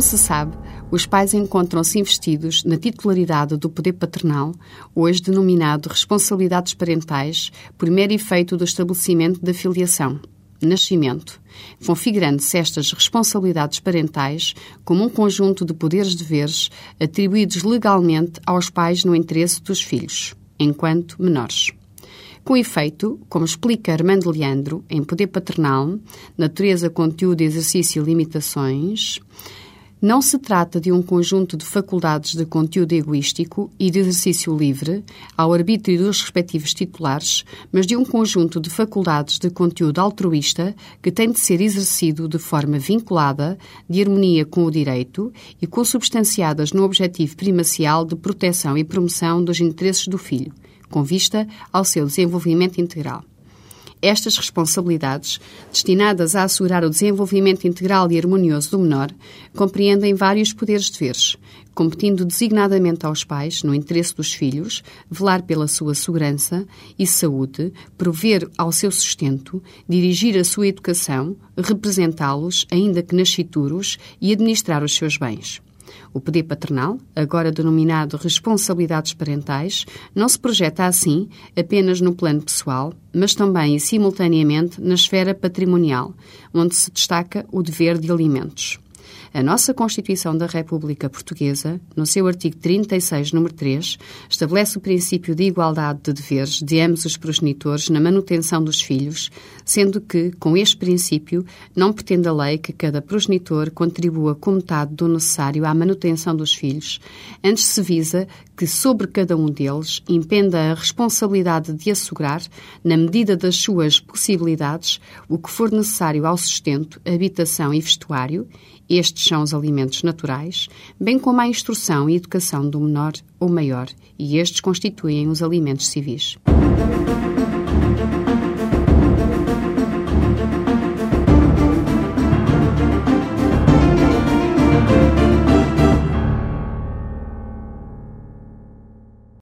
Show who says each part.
Speaker 1: se sabe, os pais encontram-se investidos na titularidade do poder paternal, hoje denominado responsabilidades parentais, por mero efeito do estabelecimento da filiação, nascimento, configurando-se estas responsabilidades parentais como um conjunto de poderes-deveres atribuídos legalmente aos pais no interesse dos filhos, enquanto menores. Com efeito, como explica Armando Leandro, em Poder Paternal, Natureza, Conteúdo, Exercício e Limitações, não se trata de um conjunto de faculdades de conteúdo egoístico e de exercício livre, ao arbítrio dos respectivos titulares, mas de um conjunto de faculdades de conteúdo altruísta que tem de ser exercido de forma vinculada, de harmonia com o direito e consubstanciadas no objetivo primacial de proteção e promoção dos interesses do filho, com vista ao seu desenvolvimento integral. Estas responsabilidades, destinadas a assegurar o desenvolvimento integral e harmonioso do menor, compreendem vários poderes-deveres, competindo designadamente aos pais, no interesse dos filhos, velar pela sua segurança e saúde, prover ao seu sustento, dirigir a sua educação, representá-los, ainda que nascituros, e administrar os seus bens. O poder paternal, agora denominado responsabilidades parentais, não se projeta assim apenas no plano pessoal, mas também e simultaneamente na esfera patrimonial, onde se destaca o dever de alimentos. A nossa Constituição da República Portuguesa, no seu artigo 36, número 3, estabelece o princípio de igualdade de deveres de ambos os progenitores na manutenção dos filhos, sendo que, com este princípio, não pretende a lei que cada progenitor contribua com metade do necessário à manutenção dos filhos. Antes se visa que sobre cada um deles impenda a responsabilidade de assegurar, na medida das suas possibilidades, o que for necessário ao sustento, habitação e vestuário estes são os alimentos naturais, bem como a instrução e educação do menor ou maior, e estes constituem os alimentos civis.